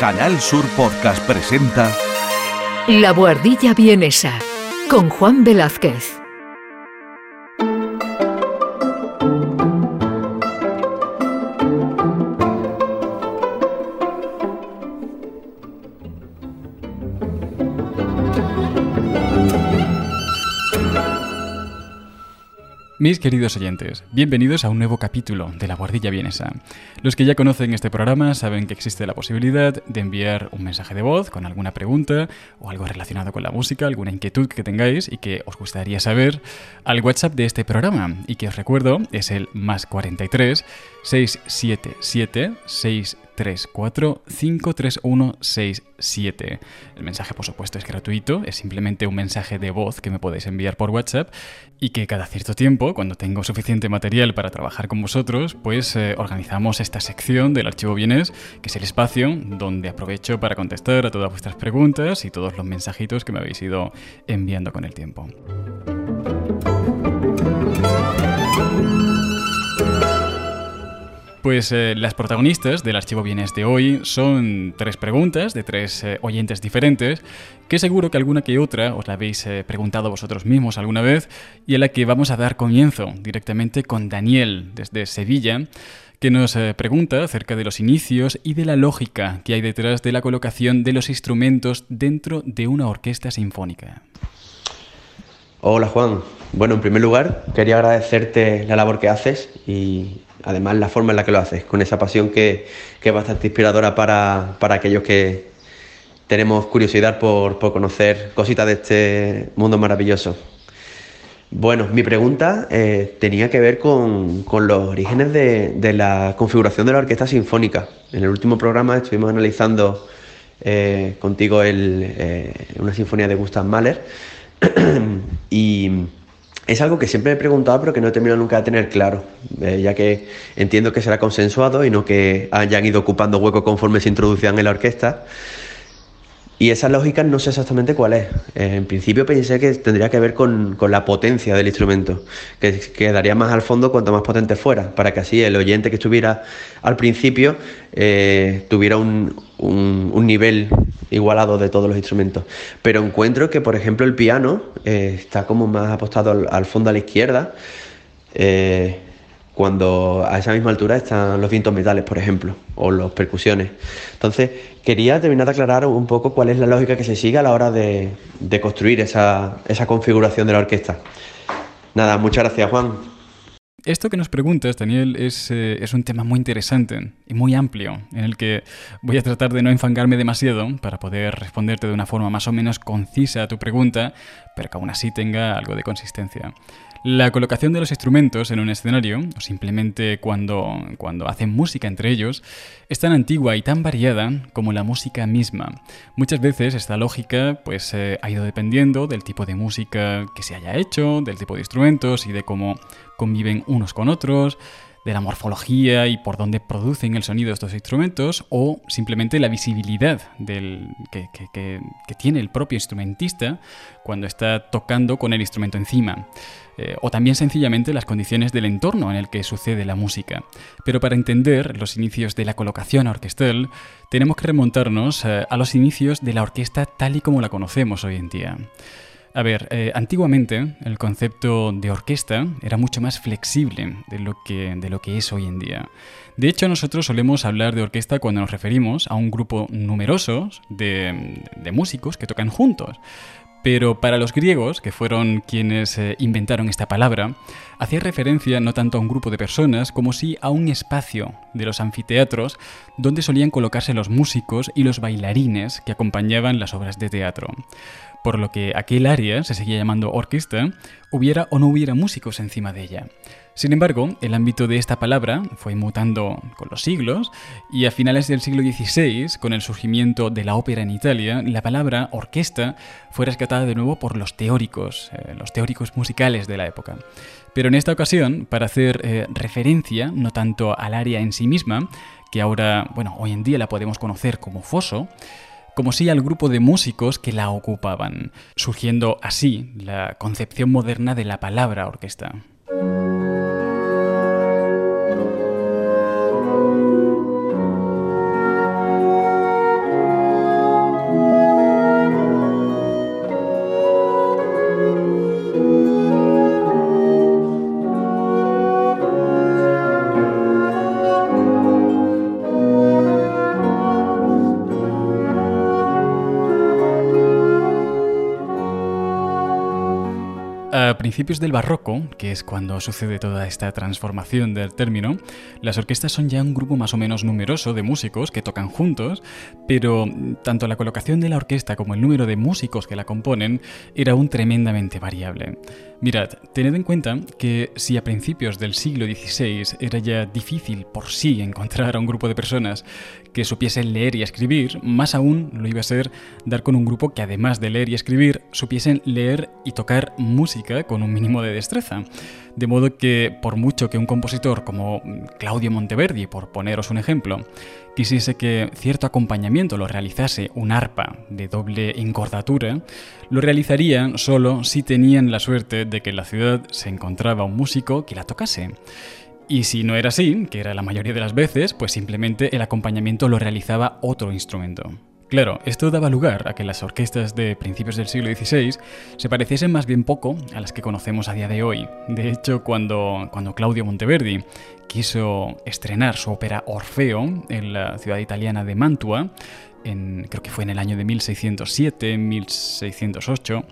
Canal Sur Podcast presenta La Buhardilla Vienesa con Juan Velázquez. Mis queridos oyentes, bienvenidos a un nuevo capítulo de La Guardilla Vienesa. Los que ya conocen este programa saben que existe la posibilidad de enviar un mensaje de voz con alguna pregunta o algo relacionado con la música, alguna inquietud que tengáis y que os gustaría saber al WhatsApp de este programa y que os recuerdo es el más 43 677 6 3453167. El mensaje, por supuesto, es gratuito, es simplemente un mensaje de voz que me podéis enviar por WhatsApp y que cada cierto tiempo, cuando tengo suficiente material para trabajar con vosotros, pues eh, organizamos esta sección del archivo bienes, que es el espacio donde aprovecho para contestar a todas vuestras preguntas y todos los mensajitos que me habéis ido enviando con el tiempo. Pues eh, las protagonistas del archivo bienes de hoy son tres preguntas de tres eh, oyentes diferentes, que seguro que alguna que otra os la habéis eh, preguntado vosotros mismos alguna vez, y a la que vamos a dar comienzo directamente con Daniel desde Sevilla, que nos pregunta acerca de los inicios y de la lógica que hay detrás de la colocación de los instrumentos dentro de una orquesta sinfónica. Hola Juan. Bueno, en primer lugar, quería agradecerte la labor que haces y además la forma en la que lo haces, con esa pasión que, es bastante inspiradora para, aquellos que tenemos curiosidad por, conocer cositas de este mundo maravilloso. Bueno, mi pregunta eh, tenía que ver con, los orígenes de, la configuración de la orquesta sinfónica. En el último programa estuvimos analizando eh, contigo eh, una sinfonía de Gustav Mahler y es algo que siempre he preguntado, pero que no he terminado nunca de tener claro, eh, ya que entiendo que será consensuado y no que hayan ido ocupando hueco conforme se introducían en la orquesta. Y esa lógica no sé exactamente cuál es. Eh, en principio pensé que tendría que ver con, la potencia del instrumento, que quedaría más al fondo cuanto más potente fuera, para que así el oyente que estuviera al principio eh, tuviera un, nivel igualado de todos los instrumentos. Pero encuentro que, por ejemplo, el piano eh, está como más apostado al, fondo a la izquierda cuando a esa misma altura están los vientos metales, por ejemplo, o las percusiones. Entonces, quería terminar de aclarar un poco cuál es la lógica que se sigue a la hora de, construir esa, configuración de la orquesta. Nada, muchas gracias, Juan. Esto que nos preguntas, Daniel, es, eh, es, un tema muy interesante y muy amplio, en el que voy a tratar de no enfangarme demasiado para poder responderte de una forma más o menos concisa a tu pregunta, pero que aún así tenga algo de consistencia. La colocación de los instrumentos en un escenario, o simplemente cuando, cuando hacen música entre ellos, es tan antigua y tan variada como la música misma. Muchas veces esta lógica pues, eh, ha ido dependiendo del tipo de música que se haya hecho, del tipo de instrumentos y de cómo conviven unos con otros, de la morfología y por dónde producen el sonido estos instrumentos, o simplemente la visibilidad del, que, que, tiene el propio instrumentista cuando está tocando con el instrumento encima. Eh, o también sencillamente las condiciones del entorno en el que sucede la música. Pero para entender los inicios de la colocación orquestal, tenemos que remontarnos eh, a los inicios de la orquesta tal y como la conocemos hoy en día. A ver, eh, antiguamente el concepto de orquesta era mucho más flexible de lo, que, de lo que es hoy en día. De hecho, nosotros solemos hablar de orquesta cuando nos referimos a un grupo numeroso de, de músicos que tocan juntos. Pero para los griegos, que fueron quienes eh, inventaron esta palabra, hacía referencia no tanto a un grupo de personas como sí a un espacio de los anfiteatros donde solían colocarse los músicos y los bailarines que acompañaban las obras de teatro por lo que aquel área se seguía llamando orquesta, hubiera o no hubiera músicos encima de ella. Sin embargo, el ámbito de esta palabra fue mutando con los siglos y a finales del siglo XVI, con el surgimiento de la ópera en Italia, la palabra orquesta fue rescatada de nuevo por los teóricos, eh, los teóricos musicales de la época. Pero en esta ocasión, para hacer eh, referencia no tanto al área en sí misma, que ahora, bueno, hoy en día la podemos conocer como foso, como si al grupo de músicos que la ocupaban, surgiendo así la concepción moderna de la palabra orquesta. Principios del barroco, que es cuando sucede toda esta transformación del término, las orquestas son ya un grupo más o menos numeroso de músicos que tocan juntos, pero tanto la colocación de la orquesta como el número de músicos que la componen era aún tremendamente variable. Mirad, tened en cuenta que si a principios del siglo XVI era ya difícil por sí encontrar a un grupo de personas que supiesen leer y escribir, más aún lo iba a ser dar con un grupo que además de leer y escribir, supiesen leer y tocar música con un mínimo de destreza. De modo que, por mucho que un compositor como Claudio Monteverdi, por poneros un ejemplo, quisiese que cierto acompañamiento lo realizase un arpa de doble encordatura, lo realizarían solo si tenían la suerte de que en la ciudad se encontraba un músico que la tocase. Y si no era así, que era la mayoría de las veces, pues simplemente el acompañamiento lo realizaba otro instrumento. Claro, esto daba lugar a que las orquestas de principios del siglo XVI se pareciesen más bien poco a las que conocemos a día de hoy. De hecho, cuando, cuando Claudio Monteverdi quiso estrenar su ópera Orfeo en la ciudad italiana de Mantua, creo que fue en el año de 1607, 1608,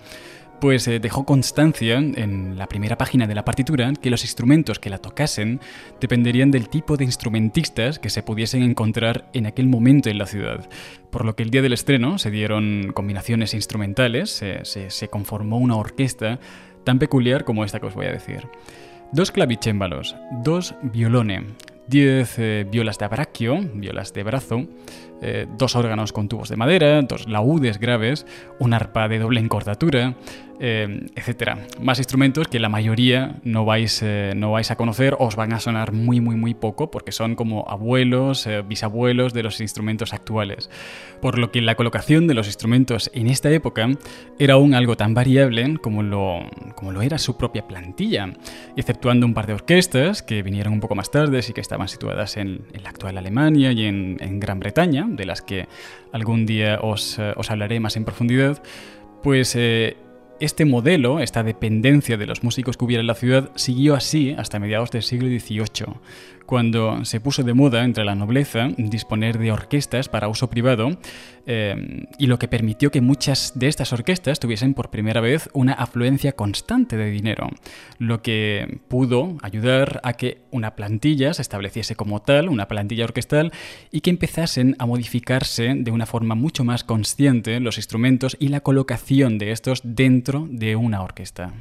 pues eh, dejó constancia en la primera página de la partitura que los instrumentos que la tocasen dependerían del tipo de instrumentistas que se pudiesen encontrar en aquel momento en la ciudad. Por lo que el día del estreno se dieron combinaciones instrumentales, se, conformó una orquesta tan peculiar como esta que os voy a decir. Dos clavicémbalos, dos violones, diez eh, violas de abracchio, violas de brazo, eh, dos órganos con tubos de madera, dos laúdes graves, un arpa de doble encordatura, eh, etcétera. Más instrumentos que la mayoría no vais, eh, no vais a conocer, os van a sonar muy, muy, muy poco, porque son como abuelos, eh, bisabuelos de los instrumentos actuales. Por lo que la colocación de los instrumentos en esta época era aún algo tan variable como lo, como lo era su propia plantilla, exceptuando un par de orquestas que vinieron un poco más tarde y que estaban situadas en, la actual Alemania y en, en, Gran Bretaña, de las que algún día os, os hablaré más en profundidad, pues este modelo, esta dependencia de los músicos que hubiera en la ciudad, siguió así hasta mediados del siglo XVIII, cuando se puso de moda entre la nobleza disponer de orquestas para uso privado eh, y lo que permitió que muchas de estas orquestas tuviesen por primera vez una afluencia constante de dinero, lo que pudo ayudar a que una plantilla se estableciese como tal, una plantilla orquestal, y que empezasen a modificarse de una forma mucho más consciente los instrumentos y la colocación de estos dentro de una orquesta.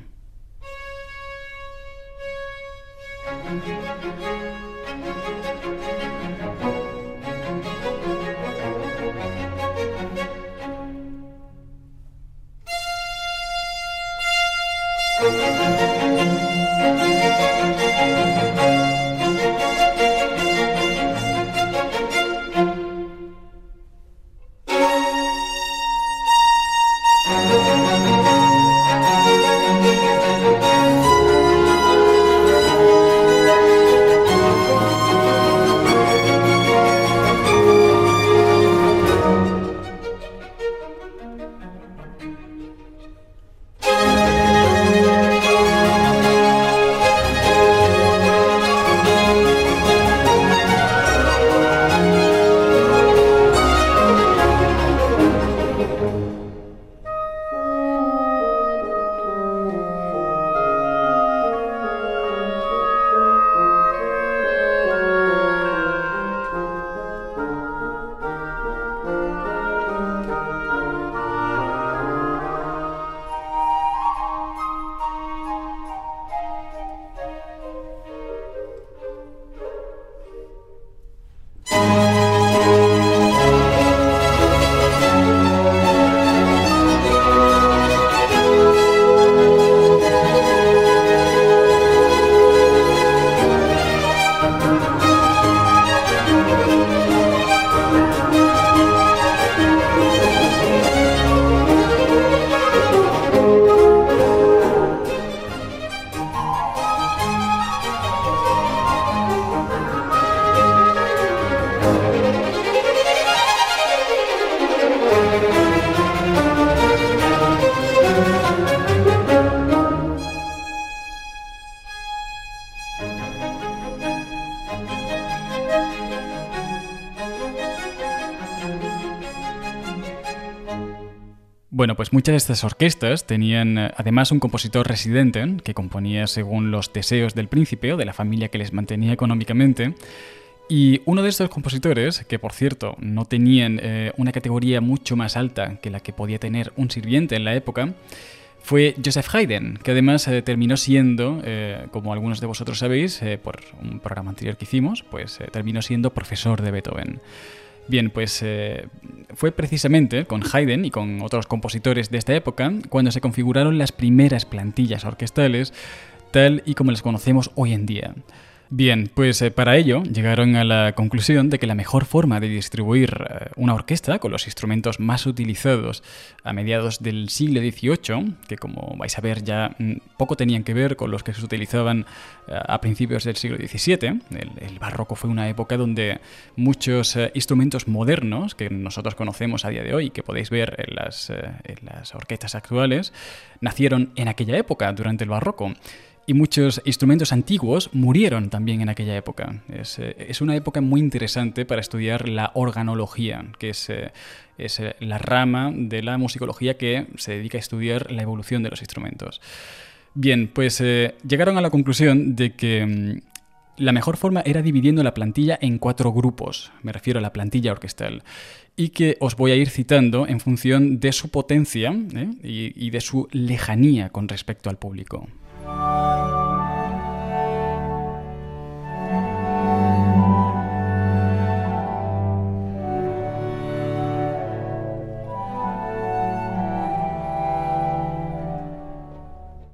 Bueno, pues muchas de estas orquestas tenían eh, además un compositor residente que componía según los deseos del príncipe o de la familia que les mantenía económicamente. Y uno de estos compositores, que por cierto no tenían eh, una categoría mucho más alta que la que podía tener un sirviente en la época, fue Joseph Haydn, que además eh, terminó siendo, eh, como algunos de vosotros sabéis, por un programa anterior que hicimos, pues terminó siendo profesor de Beethoven. Bien, pues fue precisamente con Haydn y con otros compositores de esta época cuando se configuraron las primeras plantillas orquestales tal y como las conocemos hoy en día. Bien, pues eh, para ello llegaron a la conclusión de que la mejor forma de distribuir eh, una orquesta con los instrumentos más utilizados a mediados del siglo XVIII, que como vais a ver ya mm, poco tenían que ver con los que se utilizaban eh, a principios del siglo XVII, el, barroco fue una época donde muchos instrumentos modernos que nosotros conocemos a día de hoy, que podéis ver en las, en las orquestas actuales, nacieron en aquella época, durante el barroco y muchos instrumentos antiguos murieron también en aquella época. Es, eh, una época muy interesante para estudiar la organología, que es, eh, es, eh, la rama de la musicología que se dedica a estudiar la evolución de los instrumentos. Bien, pues llegaron a la conclusión de que mm, la mejor forma era dividiendo la plantilla en cuatro grupos, me refiero a la plantilla orquestal, y que os voy a ir citando en función de su potencia y de su lejanía con respecto al público.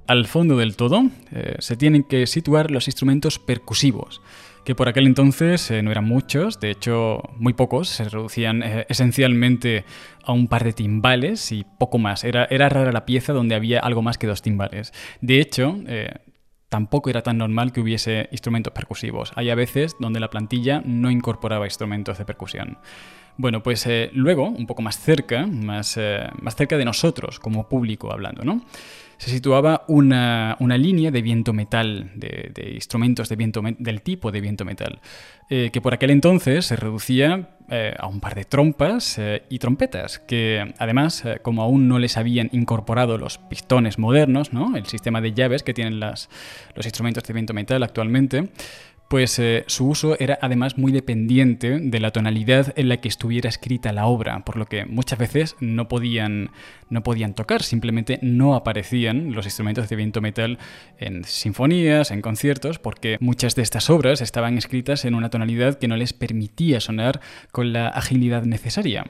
Al fondo del todo eh, se tienen que situar los instrumentos percusivos, que por aquel entonces eh, no eran muchos, de hecho muy pocos, se reducían eh, esencialmente a un par de timbales y poco más. Era, era rara la pieza donde había algo más que dos timbales. De hecho, tampoco era tan normal que hubiese instrumentos percusivos. Hay a veces donde la plantilla no incorporaba instrumentos de percusión. Bueno, pues luego, un poco más cerca, más, más cerca de nosotros como público hablando, ¿no? Se situaba una, línea de viento metal, de, instrumentos de viento del tipo de viento metal, eh, que por aquel entonces se reducía eh, a un par de trompas eh, y trompetas, que además, como aún no les habían incorporado los pistones modernos, ¿no? el sistema de llaves que tienen las, los instrumentos de viento metal actualmente, pues eh, su uso era además muy dependiente de la tonalidad en la que estuviera escrita la obra, por lo que muchas veces no podían, no podían tocar, simplemente no aparecían los instrumentos de viento metal en sinfonías, en conciertos, porque muchas de estas obras estaban escritas en una tonalidad que no les permitía sonar con la agilidad necesaria.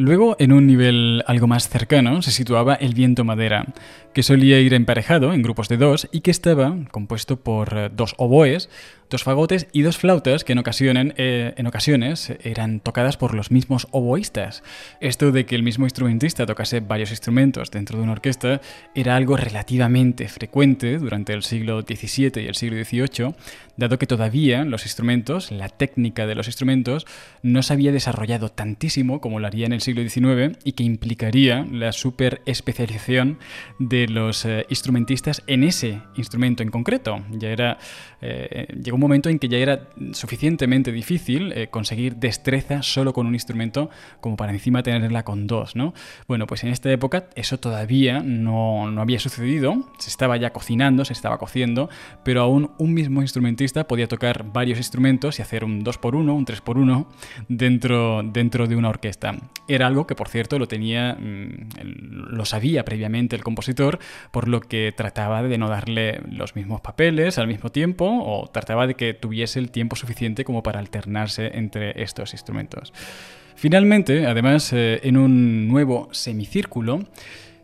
Luego, en un nivel algo más cercano, se situaba el viento madera, que solía ir emparejado en grupos de dos y que estaba compuesto por eh, dos oboes, dos fagotes y dos flautas que en, ocasiones, eh, en ocasiones eran tocadas por los mismos oboístas. Esto de que el mismo instrumentista tocase varios instrumentos dentro de una orquesta era algo relativamente frecuente durante el siglo XVII y el siglo XVIII, dado que todavía los instrumentos, la técnica de los instrumentos, no se había desarrollado tantísimo como lo haría en el siglo XIX y que implicaría la super especialización de los eh, instrumentistas en ese instrumento en concreto. Ya era, eh, llegó un momento en que ya era suficientemente difícil eh, conseguir destreza solo con un instrumento como para encima tenerla con dos, ¿no? Bueno, pues en esta época eso todavía no, no había sucedido, se estaba ya cocinando, se estaba cociendo, pero aún un mismo instrumentista podía tocar varios instrumentos y hacer un 2x1, un 3x1 dentro, dentro de una orquesta. Era algo que, por cierto, lo tenía, mm, lo sabía previamente el compositor, por lo que trataba de no darle los mismos papeles al mismo tiempo o trataba de que tuviese el tiempo suficiente como para alternarse entre estos instrumentos. Finalmente, además, eh, en un nuevo semicírculo,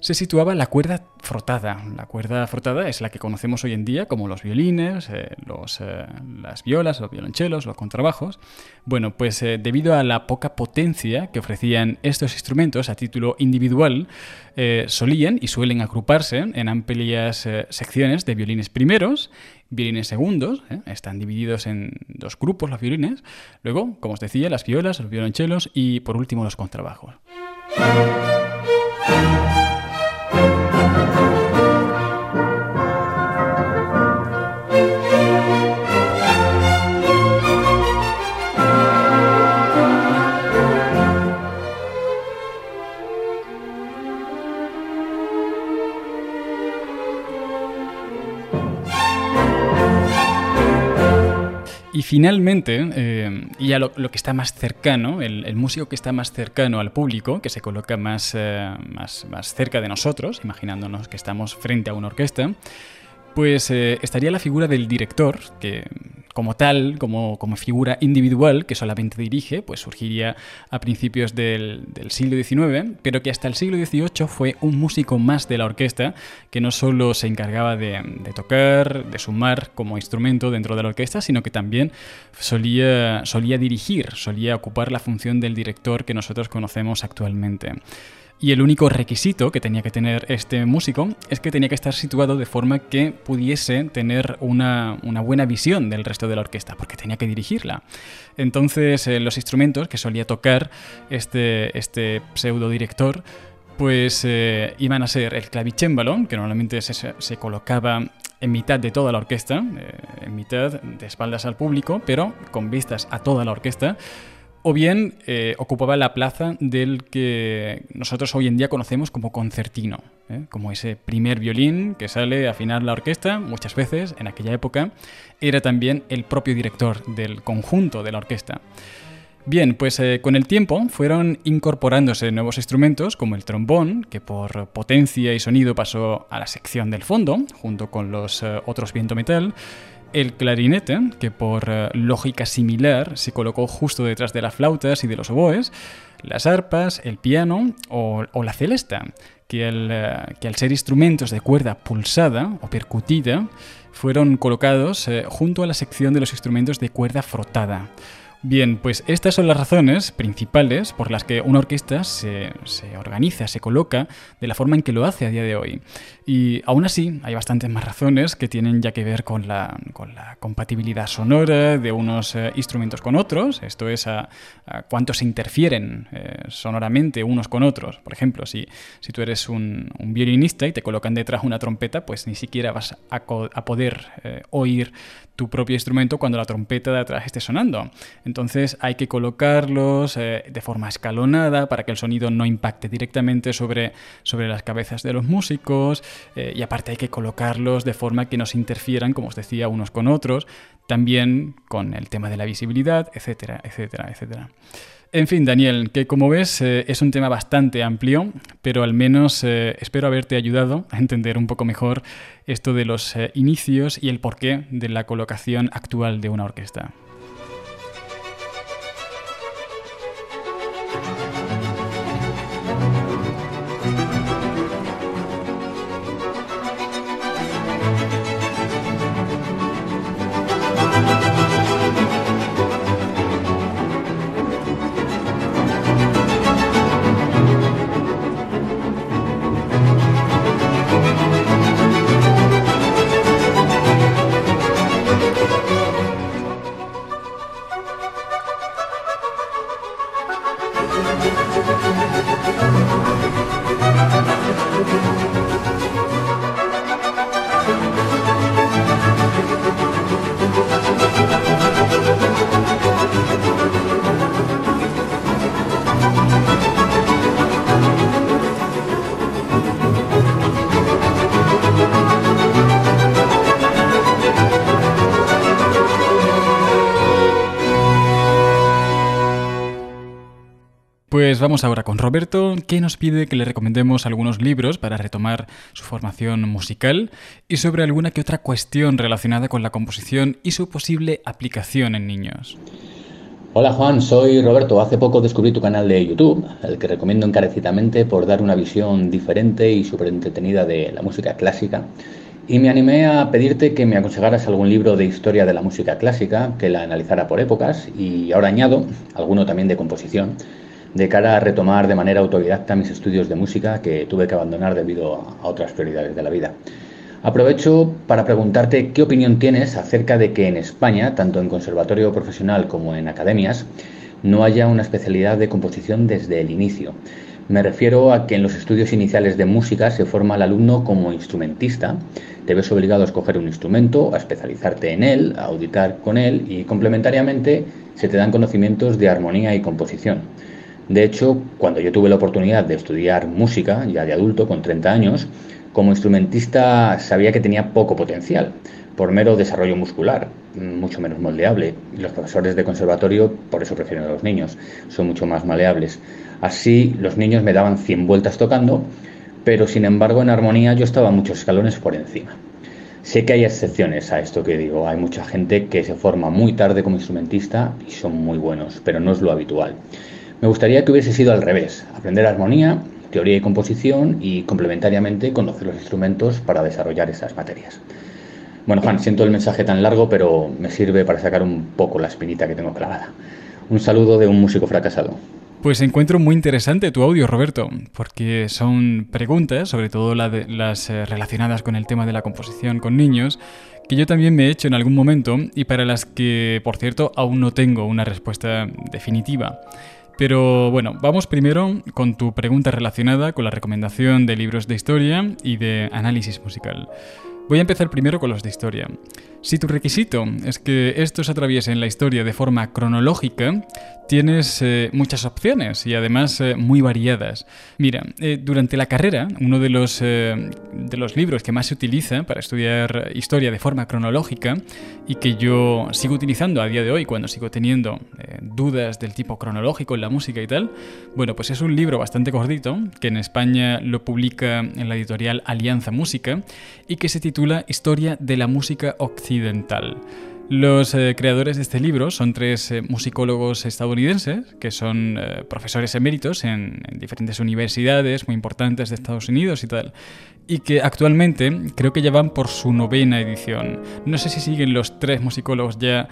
se situaba la cuerda frotada. La cuerda frotada es la que conocemos hoy en día como los violines, eh, los, eh, las violas, los violonchelos, los contrabajos. Bueno, pues eh, debido a la poca potencia que ofrecían estos instrumentos a título individual, solían y suelen agruparse en amplias secciones de violines primeros, violines segundos, están divididos en dos grupos los violines, luego, como os decía, las violas, los violonchelos y por último los contrabajos. Thank you. Finalmente, eh, y ya lo, que está más cercano, el, músico que está más cercano al público, que se coloca más, eh, más, más cerca de nosotros, imaginándonos que estamos frente a una orquesta, pues eh, estaría la figura del director, que como tal, como, como, figura individual que solamente dirige, pues surgiría a principios del, siglo XIX, pero que hasta el siglo XVIII fue un músico más de la orquesta, que no solo se encargaba de, tocar, de sumar como instrumento dentro de la orquesta, sino que también solía, solía dirigir, solía ocupar la función del director que nosotros conocemos actualmente. Y el único requisito que tenía que tener este músico es que tenía que estar situado de forma que pudiese tener una, buena visión del resto de la orquesta, porque tenía que dirigirla. Entonces, eh, los instrumentos que solía tocar este, este pseudo director pues eh, iban a ser el clavicémbalo, que normalmente se, colocaba en mitad de toda la orquesta, eh, en mitad de espaldas al público, pero con vistas a toda la orquesta o bien eh, ocupaba la plaza del que nosotros hoy en día conocemos como concertino, ¿eh? como ese primer violín que sale a afinar la orquesta, muchas veces en aquella época era también el propio director del conjunto de la orquesta. Bien, pues eh, con el tiempo fueron incorporándose nuevos instrumentos como el trombón, que por potencia y sonido pasó a la sección del fondo, junto con los otros viento metal, el clarinete, que por eh, lógica similar se colocó justo detrás de las flautas y de los oboes, las arpas, el piano o, la celesta, que al, eh, que al, ser instrumentos de cuerda pulsada o percutida, fueron colocados eh, junto a la sección de los instrumentos de cuerda frotada. Bien, pues estas son las razones principales por las que una orquesta se, organiza, se coloca de la forma en que lo hace a día de hoy. Y aún así, hay bastantes más razones que tienen ya que ver con la, compatibilidad sonora de unos eh, instrumentos con otros, esto es a, cuánto se interfieren eh, sonoramente unos con otros. Por ejemplo, si, si tú eres un, violinista y te colocan detrás una trompeta, pues ni siquiera vas a, poder eh, oír tu propio instrumento cuando la trompeta de atrás esté sonando. Entonces hay que colocarlos eh, de forma escalonada para que el sonido no impacte directamente sobre, sobre las cabezas de los músicos eh, y aparte hay que colocarlos de forma que no se interfieran, como os decía, unos con otros, también con el tema de la visibilidad, etcétera, etcétera, etcétera. En fin, Daniel, que como ves eh, es un tema bastante amplio, pero al menos eh, espero haberte ayudado a entender un poco mejor esto de los eh, inicios y el porqué de la colocación actual de una orquesta. Pues vamos ahora con Roberto, que nos pide que le recomendemos algunos libros para retomar su formación musical y sobre alguna que otra cuestión relacionada con la composición y su posible aplicación en niños. Hola Juan, soy Roberto. Hace poco descubrí tu canal de YouTube, el que recomiendo encarecidamente por dar una visión diferente y súper entretenida de la música clásica. Y me animé a pedirte que me aconsejaras algún libro de historia de la música clásica, que la analizara por épocas y ahora añado alguno también de composición de cara a retomar de manera autodidacta mis estudios de música que tuve que abandonar debido a otras prioridades de la vida. Aprovecho para preguntarte qué opinión tienes acerca de que en España, tanto en conservatorio profesional como en academias, no haya una especialidad de composición desde el inicio. Me refiero a que en los estudios iniciales de música se forma al alumno como instrumentista, te ves obligado a escoger un instrumento, a especializarte en él, a auditar con él y complementariamente se te dan conocimientos de armonía y composición. De hecho, cuando yo tuve la oportunidad de estudiar música, ya de adulto, con 30 años, como instrumentista sabía que tenía poco potencial, por mero desarrollo muscular, mucho menos moldeable. Los profesores de conservatorio, por eso prefieren a los niños, son mucho más maleables. Así, los niños me daban 100 vueltas tocando, pero sin embargo en armonía yo estaba muchos escalones por encima. Sé que hay excepciones a esto que digo. Hay mucha gente que se forma muy tarde como instrumentista y son muy buenos, pero no es lo habitual. Me gustaría que hubiese sido al revés, aprender armonía, teoría y composición y complementariamente conocer los instrumentos para desarrollar esas materias. Bueno, Juan, siento el mensaje tan largo, pero me sirve para sacar un poco la espinita que tengo clavada. Un saludo de un músico fracasado. Pues encuentro muy interesante tu audio, Roberto, porque son preguntas, sobre todo las eh, relacionadas con el tema de la composición con niños, que yo también me he hecho en algún momento y para las que, por cierto, aún no tengo una respuesta definitiva. Pero bueno, vamos primero con tu pregunta relacionada con la recomendación de libros de historia y de análisis musical. Voy a empezar primero con los de historia. Si tu requisito es que estos atraviesen la historia de forma cronológica, tienes eh, muchas opciones y además eh, muy variadas. Mira, eh, durante la carrera, uno de los, de los libros que más se utiliza para estudiar historia de forma cronológica y que yo sigo utilizando a día de hoy cuando sigo teniendo dudas del tipo cronológico en la música y tal, bueno, pues es un libro bastante gordito que en España lo publica en la editorial Alianza Música y que se titula Historia de la música occidental los eh, creadores de este libro son tres eh, musicólogos estadounidenses que son eh, profesores eméritos en, diferentes universidades muy importantes de Estados Unidos y tal y que actualmente creo que ya van por su novena edición. No sé si siguen los tres musicólogos ya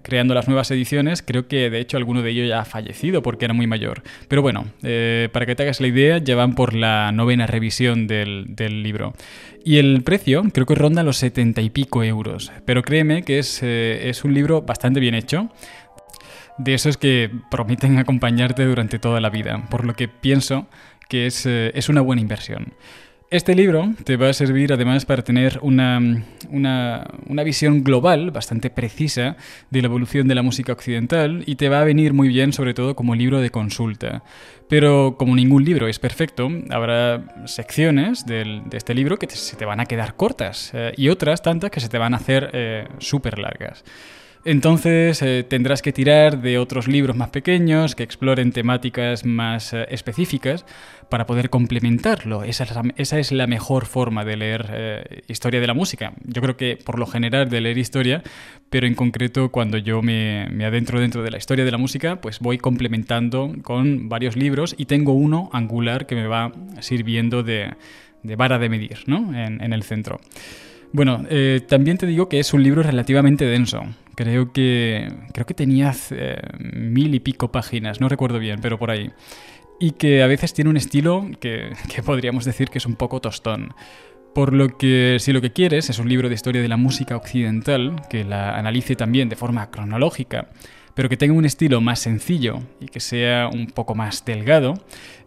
creando las nuevas ediciones, creo que de hecho alguno de ellos ya ha fallecido porque era muy mayor. Pero bueno, para que te hagas la idea, ya van por la novena revisión del, libro. Y el precio creo que ronda los setenta y pico euros, pero créeme que es, es un libro bastante bien hecho de esos que prometen acompañarte durante toda la vida, por lo que pienso que es, es una buena inversión. Este libro te va a servir además para tener una, una, visión global bastante precisa de la evolución de la música occidental y te va a venir muy bien sobre todo como libro de consulta. Pero como ningún libro es perfecto, habrá secciones de este libro que se te van a quedar cortas eh, y otras tantas que se te van a hacer eh, súper largas. Entonces eh, tendrás que tirar de otros libros más pequeños que exploren temáticas más eh, específicas para poder complementarlo. Esa es, la, mejor forma de leer eh, historia de la música. Yo creo que por lo general de leer historia, pero en concreto cuando yo me, adentro dentro de la historia de la música, pues voy complementando con varios libros y tengo uno angular que me va sirviendo de, vara de medir ¿no? en, el centro. Bueno, también te digo que es un libro relativamente denso. Creo que, creo que tenía eh, mil y pico páginas, no recuerdo bien, pero por ahí. Y que a veces tiene un estilo que, podríamos decir que es un poco tostón. Por lo que si lo que quieres es un libro de historia de la música occidental, que la analice también de forma cronológica, pero que tenga un estilo más sencillo y que sea un poco más delgado,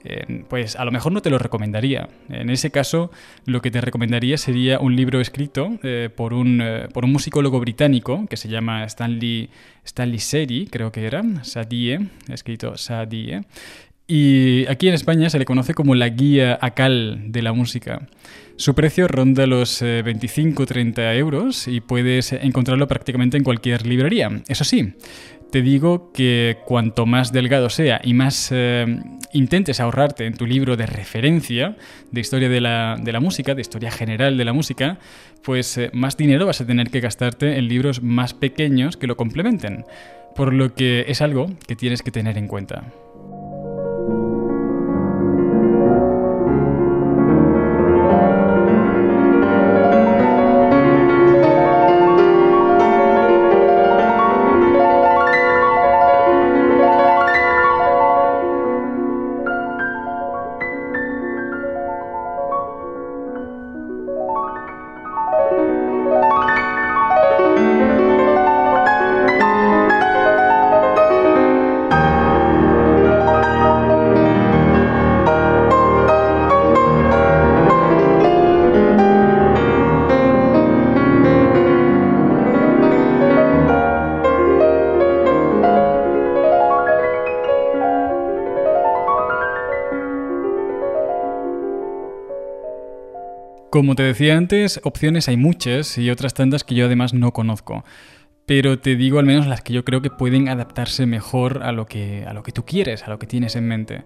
eh, pues a lo mejor no te lo recomendaría. En ese caso, lo que te recomendaría sería un libro escrito eh, por, un, eh, por un musicólogo británico que se llama Stanley, Stanley Seri, creo que era, Sadie, escrito Sadie. Y aquí en España se le conoce como la guía ACAL de la música. Su precio ronda los 25-30 euros y puedes encontrarlo prácticamente en cualquier librería. Eso sí, te digo que cuanto más delgado sea y más eh, intentes ahorrarte en tu libro de referencia de historia de la, música, de historia general de la música, pues eh, más dinero vas a tener que gastarte en libros más pequeños que lo complementen. Por lo que es algo que tienes que tener en cuenta. Como te decía antes, opciones hay muchas y otras tantas que yo además no conozco. Pero te digo al menos las que yo creo que pueden adaptarse mejor a lo que, a lo que tú quieres, a lo que tienes en mente.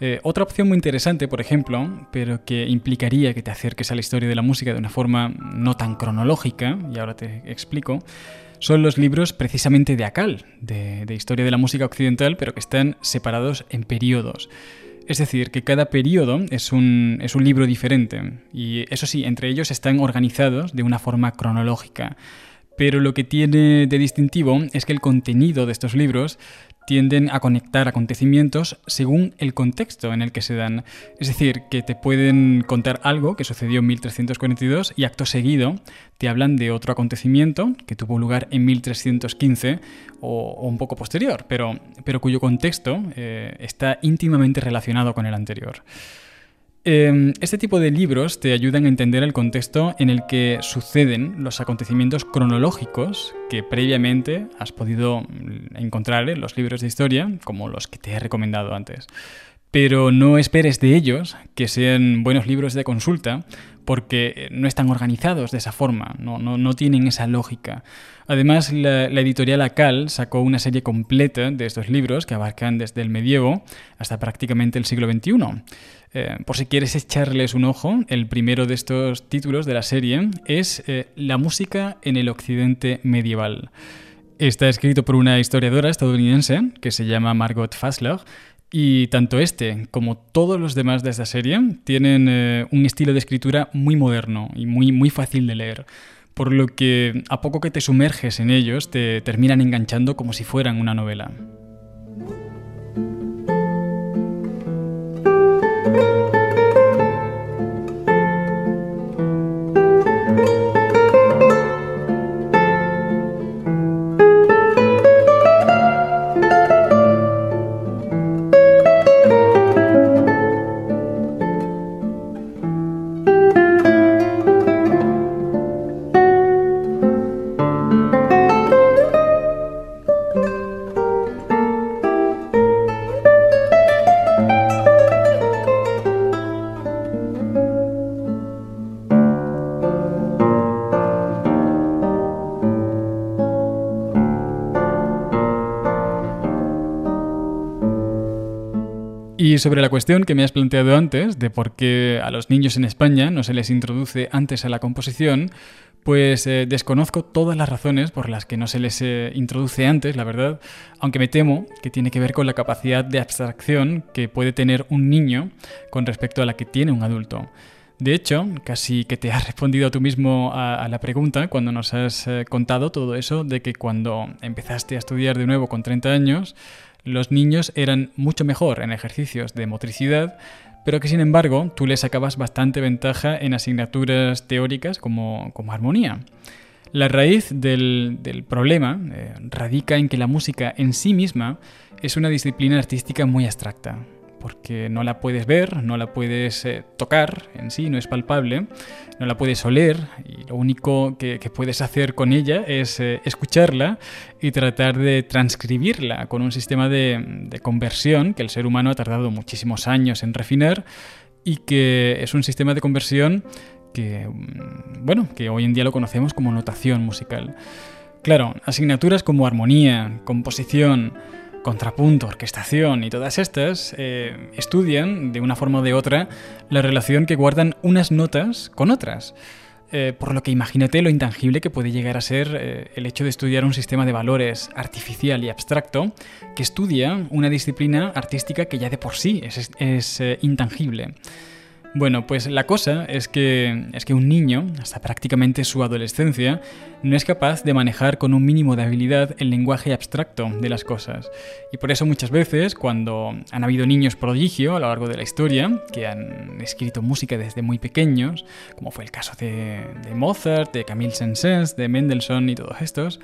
Eh, otra opción muy interesante, por ejemplo, pero que implicaría que te acerques a la historia de la música de una forma no tan cronológica, y ahora te explico, son los libros precisamente de Akal, de, de historia de la música occidental, pero que están separados en periodos. Es decir, que cada periodo es un, es un libro diferente y eso sí, entre ellos están organizados de una forma cronológica. Pero lo que tiene de distintivo es que el contenido de estos libros tienden a conectar acontecimientos según el contexto en el que se dan. Es decir, que te pueden contar algo que sucedió en 1342 y acto seguido te hablan de otro acontecimiento que tuvo lugar en 1315 o, un poco posterior, pero, pero cuyo contexto eh, está íntimamente relacionado con el anterior. Em, este tipo de libros te ayudan a entender el contexto en el que suceden los acontecimientos cronológicos que previamente has podido mm, encontrar en los libros de historia, como los que te he recomendado antes. Pero no esperes de ellos que sean buenos libros de consulta, porque no están organizados de esa forma, no, tienen esa lógica. Además, la, editorial Acal sacó una serie completa de estos libros que abarcan desde el medievo hasta prácticamente el siglo XXI. Eh, por si quieres echarles un ojo, el primero de estos títulos de la serie es eh, La música en el occidente medieval. Está escrito por una historiadora estadounidense que se llama Margot Fassler y tanto este como todos los demás de esta serie tienen eh, un estilo de escritura muy moderno y muy, muy fácil de leer, por lo que a poco que te sumerges en ellos te terminan enganchando como si fueran una novela. thank you. Sobre la cuestión que me has planteado antes, de por qué a los niños en España no se les introduce antes a la composición, pues eh, desconozco todas las razones por las que no se les eh, introduce antes, la verdad, aunque me temo que tiene que ver con la capacidad de abstracción que puede tener un niño con respecto a la que tiene un adulto. De hecho, casi que te has respondido tú mismo a, la pregunta cuando nos has eh, contado todo eso de que cuando empezaste a estudiar de nuevo con 30 años, los niños eran mucho mejor en ejercicios de motricidad, pero que sin embargo tú les sacabas bastante ventaja en asignaturas teóricas como, armonía. La raíz del, problema eh, radica en que la música en sí misma es una disciplina artística muy abstracta porque no la puedes ver, no la puedes eh, tocar en sí, no es palpable, no la puedes oler y lo único que, puedes hacer con ella es eh, escucharla y tratar de transcribirla con un sistema de, conversión que el ser humano ha tardado muchísimos años en refinar y que es un sistema de conversión que, mm, bueno, que hoy en día lo conocemos como notación musical. Claro, asignaturas como armonía, composición, contrapunto, orquestación y todas estas eh, estudian de una forma o de otra la relación que guardan unas notas con otras. Eh, por lo que imagínate lo intangible que puede llegar a ser eh, el hecho de estudiar un sistema de valores artificial y abstracto que estudia una disciplina artística que ya de por sí es, intangible. Bueno, pues la cosa es que, es que un niño, hasta prácticamente su adolescencia, no es capaz de manejar con un mínimo de habilidad el lenguaje abstracto de las cosas. Y por eso muchas veces, cuando han habido niños prodigio a lo largo de la historia, que han escrito música desde muy pequeños, como fue el caso de, Mozart, de Camille Saint-Saëns, de Mendelssohn y todos estos,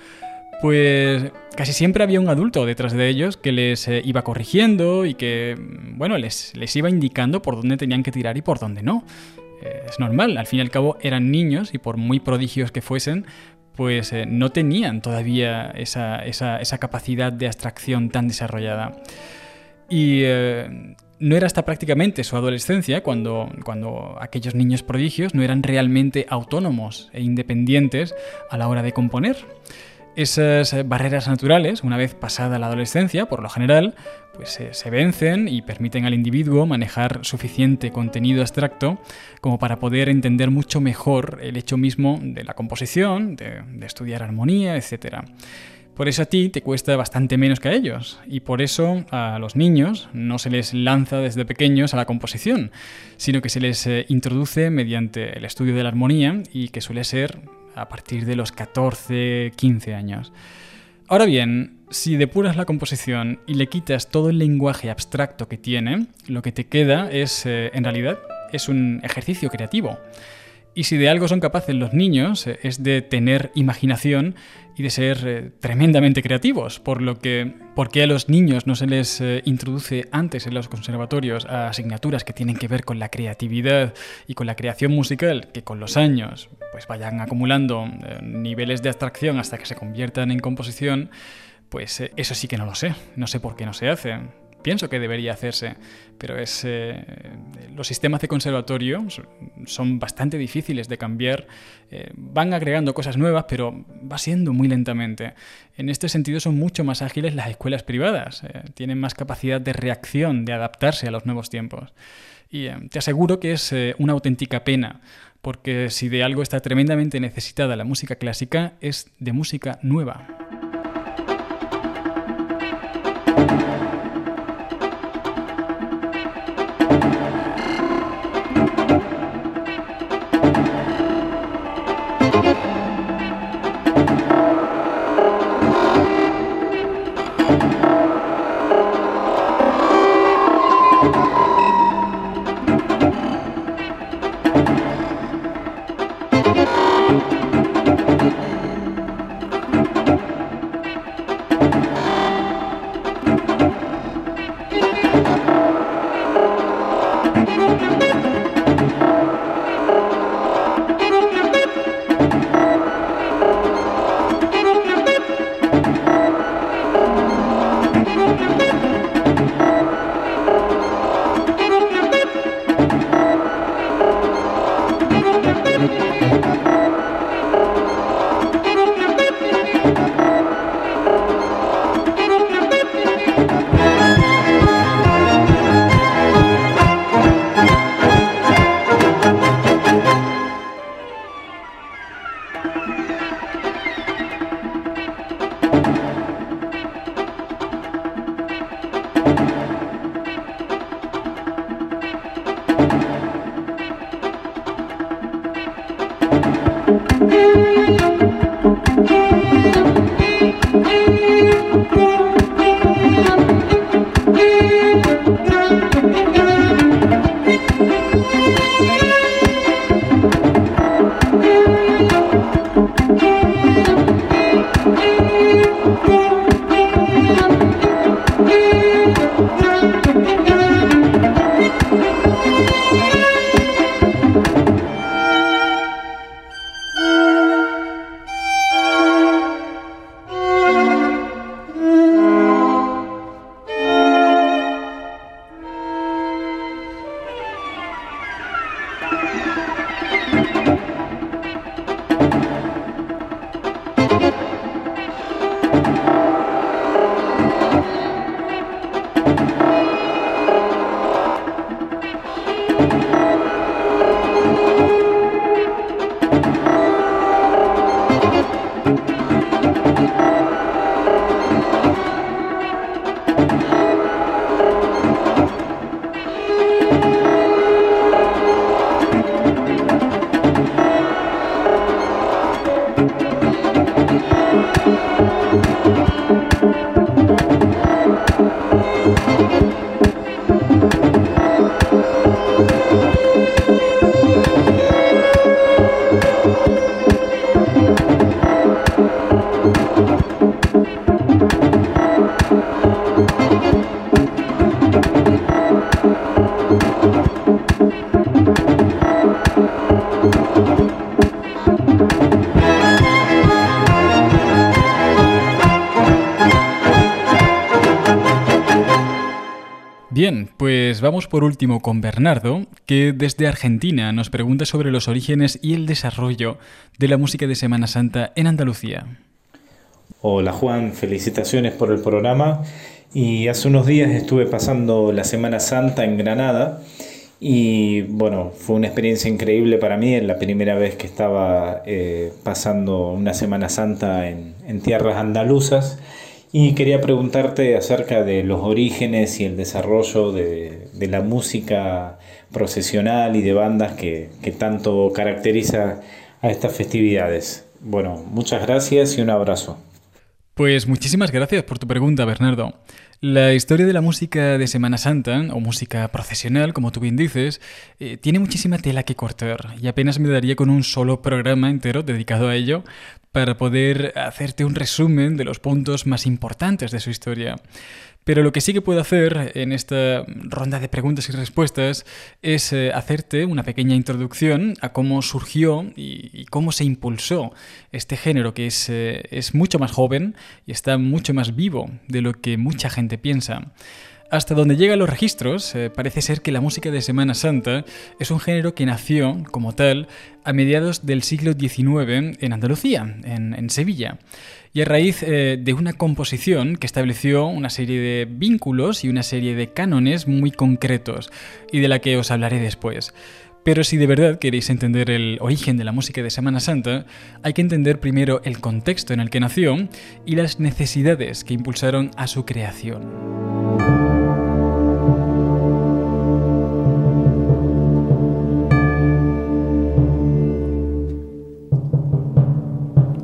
pues casi siempre había un adulto detrás de ellos que les eh, iba corrigiendo y que, mm, bueno, les, les, iba indicando por dónde tenían que tirar y por dónde no. Eh, es normal, al fin y al cabo eran niños y por muy prodigios que fuesen, pues eh, no tenían todavía esa, esa, esa, capacidad de abstracción tan desarrollada. Y no era hasta prácticamente su adolescencia cuando, cuando aquellos niños prodigios no eran realmente autónomos e independientes a la hora de componer. Esas eh, barreras naturales, una vez pasada la adolescencia, por lo general, pues se vencen y permiten al individuo manejar suficiente contenido abstracto como para poder entender mucho mejor el hecho mismo de la composición, de, de estudiar armonía, etc. Por eso a ti te cuesta bastante menos que a ellos, y por eso a los niños no se les lanza desde pequeños a la composición, sino que se les eh, introduce mediante el estudio de la armonía y que suele ser a partir de los 14, 15 años. Ahora bien, si depuras la composición y le quitas todo el lenguaje abstracto que tiene, lo que te queda es, eh, en realidad, es un ejercicio creativo. Y si de algo son capaces los niños eh, es de tener imaginación y de ser eh, tremendamente creativos, por lo que ¿por qué a los niños no se les eh, introduce antes en los conservatorios a asignaturas que tienen que ver con la creatividad y con la creación musical, que con los años pues vayan acumulando niveles de abstracción hasta que se conviertan en composición? Pues eso sí que no lo sé, no sé por qué no se hace pienso que debería hacerse, pero es, eh, los sistemas de conservatorio son bastante difíciles de cambiar, eh, van agregando cosas nuevas, pero va siendo muy lentamente. En este sentido son mucho más ágiles las escuelas privadas, eh, tienen más capacidad de reacción, de adaptarse a los nuevos tiempos. Y te aseguro que es una auténtica pena, porque si de algo está tremendamente necesitada la música clásica, es de música nueva. Bien, pues vamos por último con Bernardo, que desde Argentina nos pregunta sobre los orígenes y el desarrollo de la música de Semana Santa en Andalucía. Hola Juan, felicitaciones por el programa. Y hace unos días estuve pasando la Semana Santa en Granada y bueno, fue una experiencia increíble para mí, es la primera vez que estaba eh, pasando una Semana Santa en, en tierras andaluzas y quería preguntarte acerca de los orígenes y el desarrollo de, de la música procesional y de bandas que, que, tanto caracteriza a estas festividades. Bueno, muchas gracias y un abrazo. Pues muchísimas gracias por tu pregunta, Bernardo. La historia de la música de Semana Santa, o música procesional, como tú bien dices, eh, tiene muchísima tela que cortar y apenas me daría con un solo programa entero dedicado a ello para poder hacerte un resumen de los puntos más importantes de su historia. Pero lo que sí que puedo hacer en esta ronda de preguntas y respuestas es eh, hacerte una pequeña introducción a cómo surgió y, cómo se impulsó este género que es, eh, es mucho más joven y está mucho más vivo de lo que mucha gente piensa. Hasta donde llegan los registros, eh, parece ser que la música de Semana Santa es un género que nació, como tal, a mediados del siglo XIX en Andalucía, en, Sevilla, y a raíz eh, de una composición que estableció una serie de vínculos y una serie de cánones muy concretos, y de la que os hablaré después. Pero si de verdad queréis entender el origen de la música de Semana Santa, hay que entender primero el contexto en el que nació y las necesidades que impulsaron a su creación.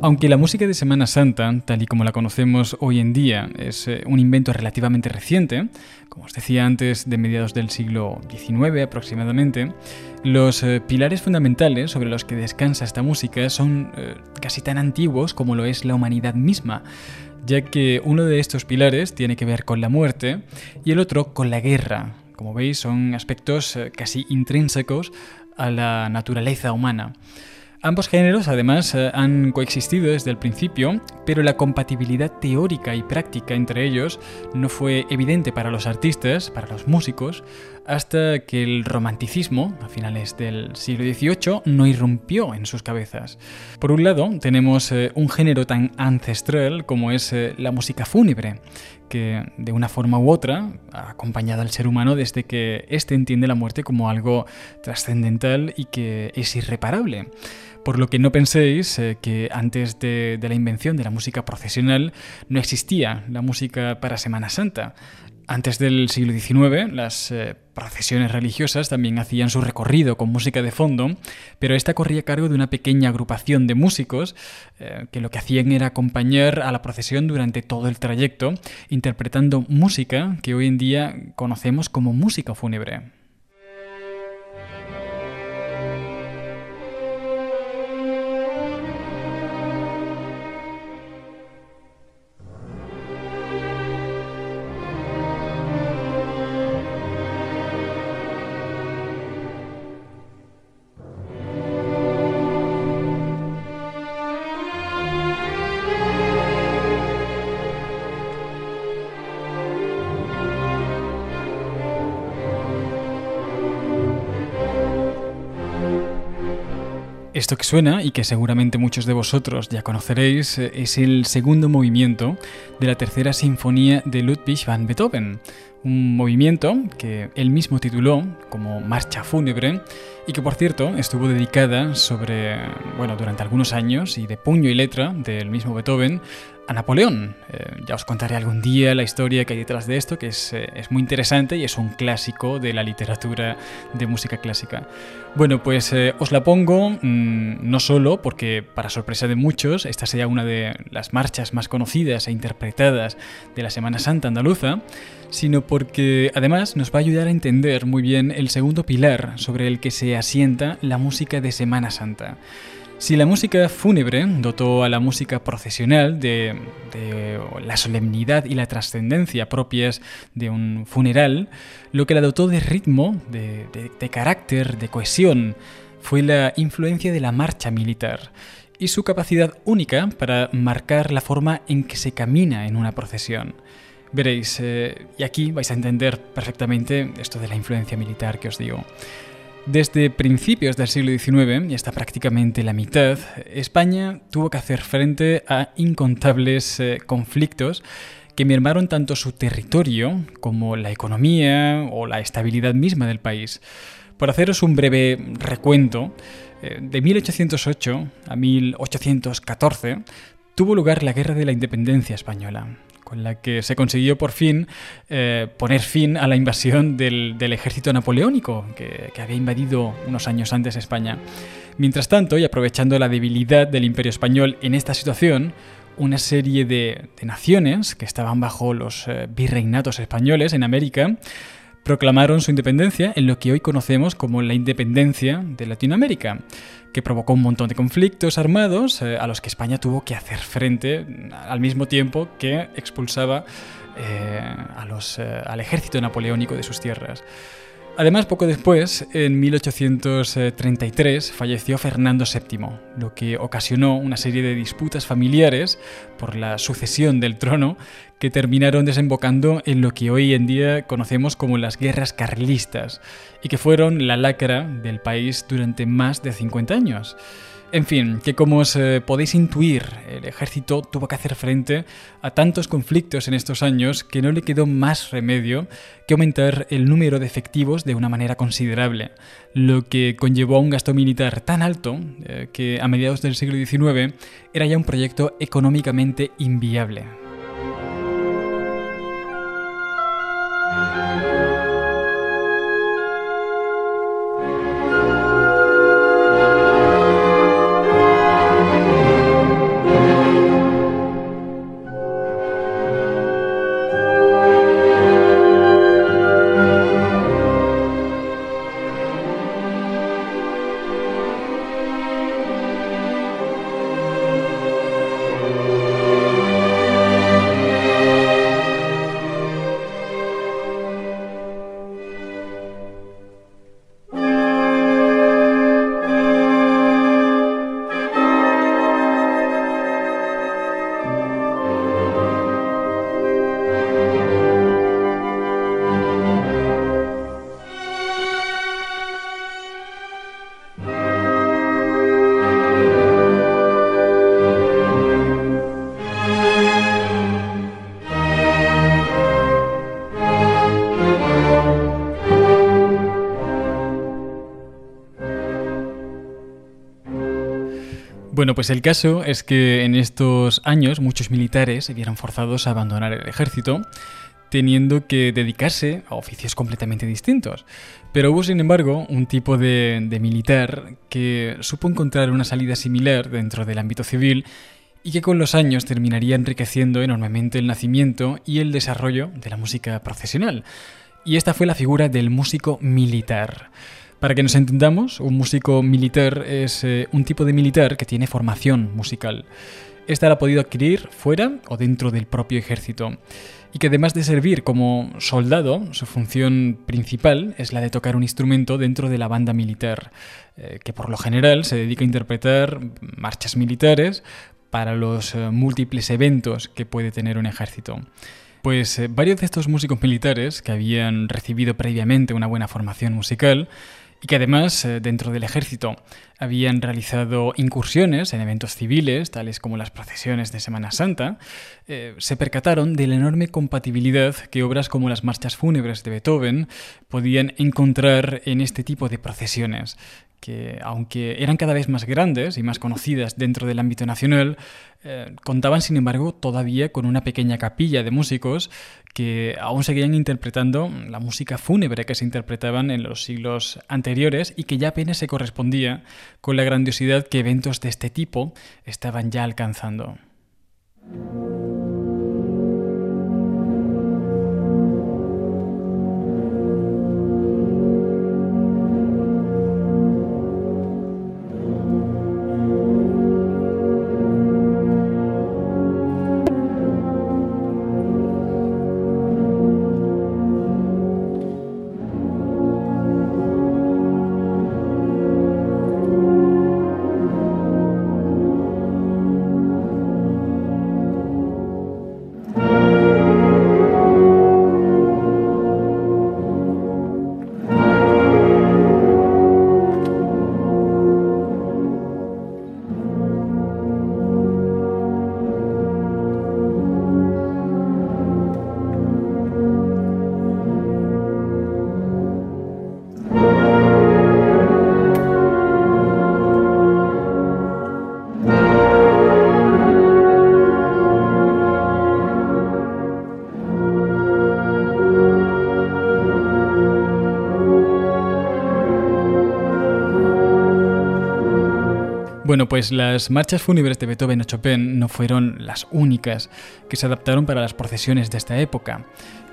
Aunque la música de Semana Santa, tal y como la conocemos hoy en día, es eh, un invento relativamente reciente, como os decía antes, de mediados del siglo XIX aproximadamente, los eh, pilares fundamentales sobre los que descansa esta música son eh, casi tan antiguos como lo es la humanidad misma, ya que uno de estos pilares tiene que ver con la muerte y el otro con la guerra. Como veis, son aspectos casi intrínsecos a la naturaleza humana. Ambos géneros además eh, han coexistido desde el principio, pero la compatibilidad teórica y práctica entre ellos no fue evidente para los artistas, para los músicos, hasta que el romanticismo, a finales del siglo XVIII, no irrumpió en sus cabezas. Por un lado, tenemos eh, un género tan ancestral como es eh, la música fúnebre, que de una forma u otra ha acompañado al ser humano desde que éste entiende la muerte como algo trascendental y que es irreparable. Por lo que no penséis eh, que antes de, la invención de la música procesional no existía la música para Semana Santa. Antes del siglo XIX, las eh, procesiones religiosas también hacían su recorrido con música de fondo, pero esta corría a cargo de una pequeña agrupación de músicos eh, que lo que hacían era acompañar a la procesión durante todo el trayecto, interpretando música que hoy en día conocemos como música fúnebre. Que suena y que seguramente muchos de vosotros ya conoceréis eh, es el segundo movimiento de la tercera sinfonía de Ludwig van Beethoven, un movimiento que él mismo tituló como Marcha Fúnebre y que por cierto estuvo dedicada sobre, bueno, durante algunos años y de puño y letra del mismo Beethoven a Napoleón. Eh, ya os contaré algún día la historia que hay detrás de esto, que es, eh, es muy interesante y es un clásico de la literatura de música clásica. Bueno, pues eh, os la pongo mm, no solo porque, para sorpresa de muchos, esta sería una de las marchas más conocidas e interpretadas de la Semana Santa andaluza, sino porque además nos va a ayudar a entender muy bien el segundo pilar sobre el que se asienta la música de Semana Santa. Si la música fúnebre dotó a la música procesional de, la solemnidad y la trascendencia propias de un funeral, lo que la dotó de ritmo, de, carácter, de cohesión, fue la influencia de la marcha militar y su capacidad única para marcar la forma en que se camina en una procesión. Veréis, eh, y aquí vais a entender perfectamente esto de la influencia militar que os digo. Desde principios del siglo XIX, y hasta prácticamente la mitad, España tuvo que hacer frente a incontables eh, conflictos que mermaron tanto su territorio como la economía o la estabilidad misma del país. Por haceros un breve recuento, eh, de 1808 a 1814 tuvo lugar la Guerra de la Independencia Española, con la que se consiguió por fin eh, poner fin a la invasión del, ejército napoleónico que, había invadido unos años antes España. Mientras tanto, y aprovechando la debilidad del imperio español en esta situación, una serie de, naciones que estaban bajo los eh, virreinatos españoles en América proclamaron su independencia en lo que hoy conocemos como la independencia de Latinoamérica, que provocó un montón de conflictos armados eh, a los que España tuvo que hacer frente al mismo tiempo que expulsaba eh, a los, al ejército napoleónico de sus tierras. Además, poco después, en 1833, falleció Fernando VII, lo que ocasionó una serie de disputas familiares por la sucesión del trono que terminaron desembocando en lo que hoy en día conocemos como las guerras carlistas y que fueron la lacra del país durante más de 50 años. En fin, que como os eh, podéis intuir, el ejército tuvo que hacer frente a tantos conflictos en estos años que no le quedó más remedio que aumentar el número de efectivos de una manera considerable, lo que conllevó a un gasto militar tan alto eh, que a mediados del siglo XIX era ya un proyecto económicamente inviable. Bueno, pues el caso es que en estos años muchos militares se vieron forzados a abandonar el ejército, teniendo que dedicarse a oficios completamente distintos. Pero hubo, sin embargo, un tipo de, militar que supo encontrar una salida similar dentro del ámbito civil y que con los años terminaría enriqueciendo enormemente el nacimiento y el desarrollo de la música profesional. Y esta fue la figura del músico militar. Para que nos entendamos, un músico militar es eh, un tipo de militar que tiene formación musical. Esta la ha podido adquirir fuera o dentro del propio ejército. Y que además de servir como soldado, su función principal es la de tocar un instrumento dentro de la banda militar, eh, que por lo general se dedica a interpretar marchas militares para los eh, múltiples eventos que puede tener un ejército. Pues varios de estos músicos militares, que habían recibido previamente una buena formación musical, y que además eh, dentro del ejército habían realizado incursiones en eventos civiles, tales como las procesiones de Semana Santa, eh, se percataron de la enorme compatibilidad que obras como las marchas fúnebres de Beethoven podían encontrar en este tipo de procesiones, que aunque eran cada vez más grandes y más conocidas dentro del ámbito nacional, eh, contaban sin embargo todavía con una pequeña capilla de músicos que aún seguían interpretando la música fúnebre que se interpretaban en los siglos anteriores y que ya apenas se correspondía con la grandiosidad que eventos de este tipo estaban ya alcanzando. Bueno, pues las marchas fúnebres de Beethoven o Chopin no fueron las únicas que se adaptaron para las procesiones de esta época.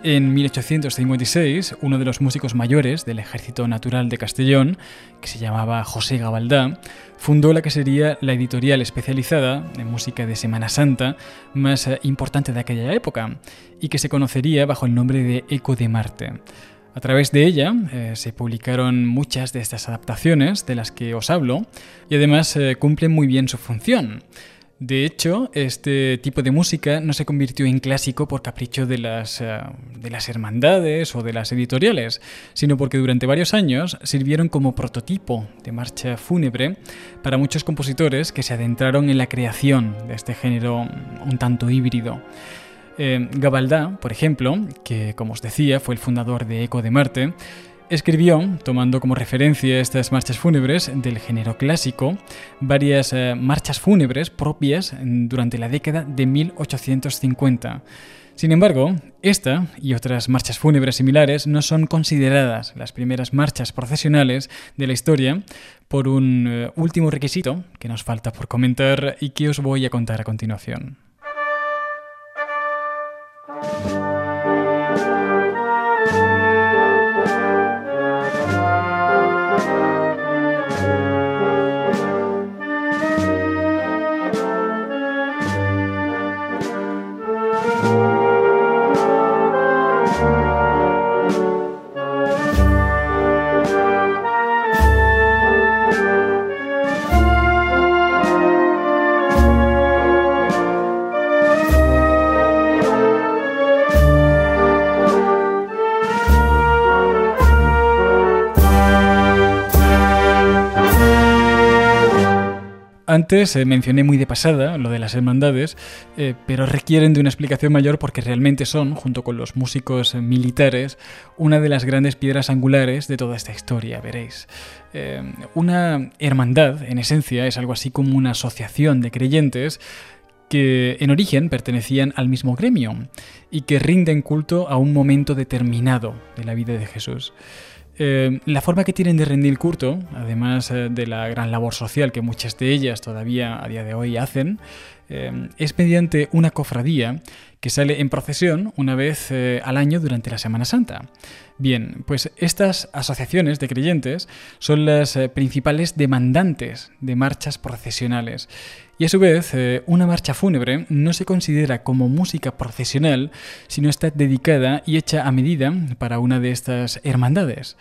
En 1856, uno de los músicos mayores del Ejército Natural de Castellón, que se llamaba José Gabaldá, fundó la que sería la editorial especializada en música de Semana Santa más eh, importante de aquella época, y que se conocería bajo el nombre de Eco de Marte. A través de ella eh, se publicaron muchas de estas adaptaciones de las que os hablo y además eh, cumplen muy bien su función. De hecho, este tipo de música no se convirtió en clásico por capricho de las, eh, de las hermandades o de las editoriales, sino porque durante varios años sirvieron como prototipo de marcha fúnebre para muchos compositores que se adentraron en la creación de este género un tanto híbrido. Eh, Gabaldá, por ejemplo, que como os decía fue el fundador de Eco de Marte, escribió, tomando como referencia estas marchas fúnebres del género clásico, varias eh, marchas fúnebres propias durante la década de 1850. Sin embargo, esta y otras marchas fúnebres similares no son consideradas las primeras marchas procesionales de la historia por un eh, último requisito que nos falta por comentar y que os voy a contar a continuación. Thank you. Antes eh, mencioné muy de pasada lo de las hermandades, eh, pero requieren de una explicación mayor porque realmente son, junto con los músicos militares, una de las grandes piedras angulares de toda esta historia, veréis. Eh, una hermandad, en esencia, es algo así como una asociación de creyentes que en origen pertenecían al mismo gremio y que rinden culto a un momento determinado de la vida de Jesús. Eh, la forma que tienen de rendir culto, además eh, de la gran labor social que muchas de ellas todavía a día de hoy hacen, eh, es mediante una cofradía que sale en procesión una vez al año durante la Semana Santa. Bien, pues estas asociaciones de creyentes son las principales demandantes de marchas procesionales y a su vez, eh, una marcha fúnebre no se considera como música procesional, sino está dedicada y hecha a medida para una de estas hermandades.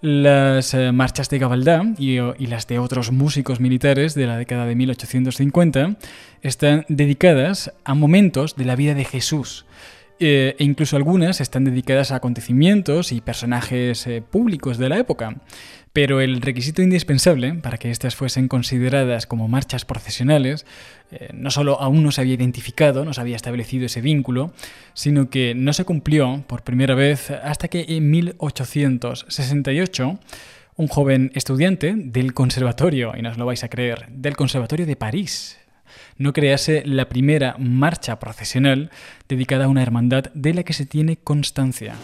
Las eh, marchas de Gabaldá y, las de otros músicos militares de la década de 1850 están dedicadas a momentos de la vida de Jesús, eh, e incluso algunas están dedicadas a acontecimientos y personajes públicos de la época. Pero el requisito indispensable para que éstas fuesen consideradas como marchas procesionales eh, no solo aún no se había identificado, no se había establecido ese vínculo, sino que no se cumplió por primera vez hasta que en 1868 un joven estudiante del conservatorio, y no os lo vais a creer, del Conservatorio de París, no crease la primera marcha procesional dedicada a una hermandad de la que se tiene constancia.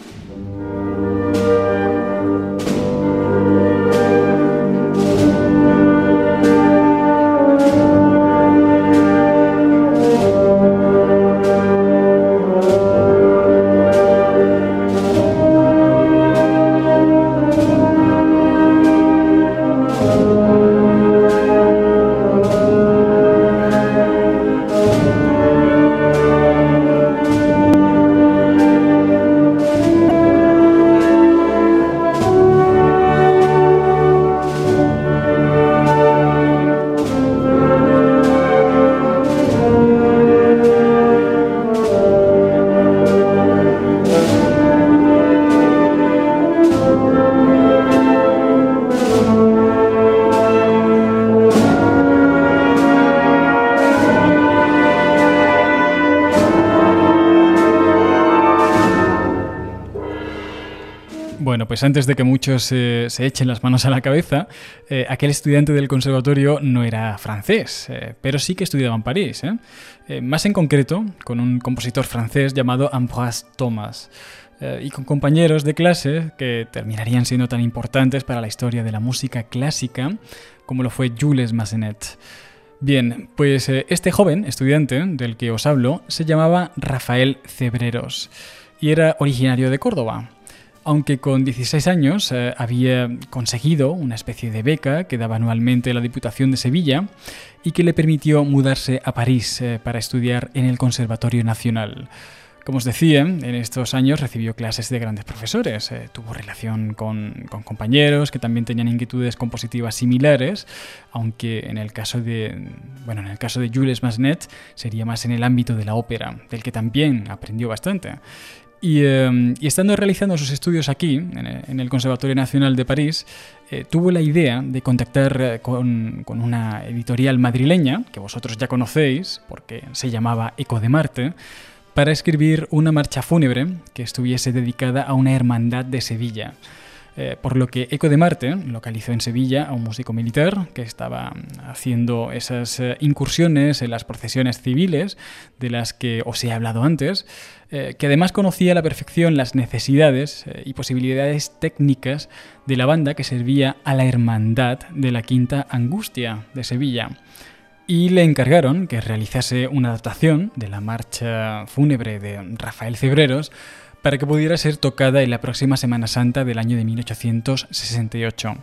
Pues antes de que muchos se echen las manos a la cabeza, eh, aquel estudiante del conservatorio no era francés, eh, pero sí que estudiaba en París. ¿eh? más en concreto, con un compositor francés llamado Ambroise Thomas. eh, y con compañeros de clase que terminarían siendo tan importantes para la historia de la música clásica como lo fue Jules Massenet. Bien, pues eh, este joven estudiante del que os hablo se llamaba Rafael Cebreros y era originario de Córdoba. Aunque con 16 años eh, había conseguido una especie de beca que daba anualmente la Diputación de Sevilla y que le permitió mudarse a París para estudiar en el Conservatorio Nacional. Como os decía, en estos años recibió clases de grandes profesores, eh, tuvo relación con, compañeros que también tenían inquietudes compositivas similares, aunque en el caso de, bueno, en el caso de Jules Massenet sería más en el ámbito de la ópera, del que también aprendió bastante. Y, eh, estando realizando sus estudios aquí, en el, Conservatorio Nacional de París, eh, tuvo la idea de contactar con, con, una editorial madrileña, que vosotros ya conocéis, porque se llamaba Eco de Marte, para escribir una marcha fúnebre que estuviese dedicada a una hermandad de Sevilla. Eh, por lo que Eco de Marte localizó en Sevilla a un músico militar que estaba haciendo esas eh, incursiones en las procesiones civiles de las que os he hablado antes, eh, que además conocía a la perfección las necesidades y posibilidades técnicas de la banda que servía a la hermandad de la Quinta Angustia de Sevilla. Y le encargaron que realizase una adaptación de la marcha fúnebre de Rafael Cebreros para que pudiera ser tocada en la próxima Semana Santa del año de 1868.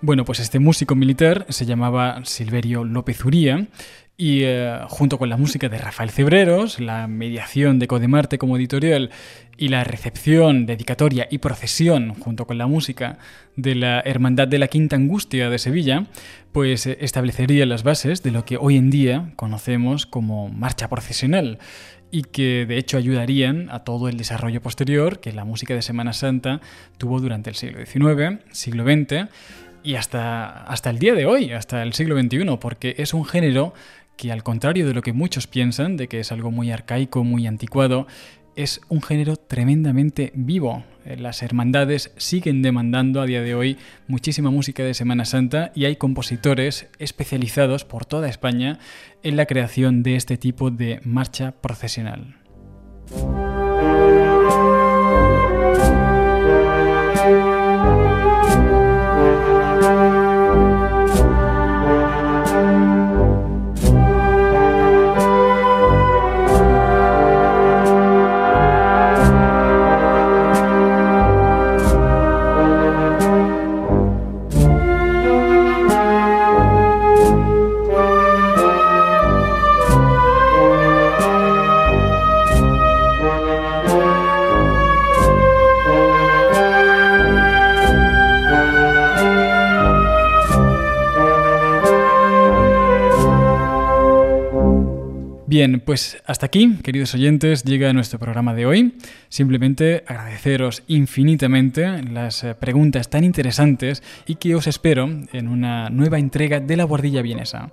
Bueno, pues este músico militar se llamaba Silverio López Uría y eh, junto con la música de Rafael Cebreros, la mediación de Codemarte como editorial y la recepción, dedicatoria y procesión junto con la música de la Hermandad de la Quinta Angustia de Sevilla, pues eh, establecería las bases de lo que hoy en día conocemos como marcha procesional y que de hecho ayudarían a todo el desarrollo posterior que la música de Semana Santa tuvo durante el siglo XIX, siglo XX y hasta, hasta el día de hoy, hasta el siglo XXI, porque es un género que al contrario de lo que muchos piensan, de que es algo muy arcaico, muy anticuado, es un género tremendamente vivo. Eh, las hermandades siguen demandando a día de hoy muchísima música de Semana Santa y hay compositores especializados por toda España en la creación de este tipo de marcha procesional. Pues hasta aquí, queridos oyentes, llega nuestro programa de hoy. Simplemente agradeceros infinitamente las eh, preguntas tan interesantes y que os espero en una nueva entrega de La Guardilla Vienesa.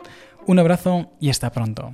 Un abrazo y hasta pronto.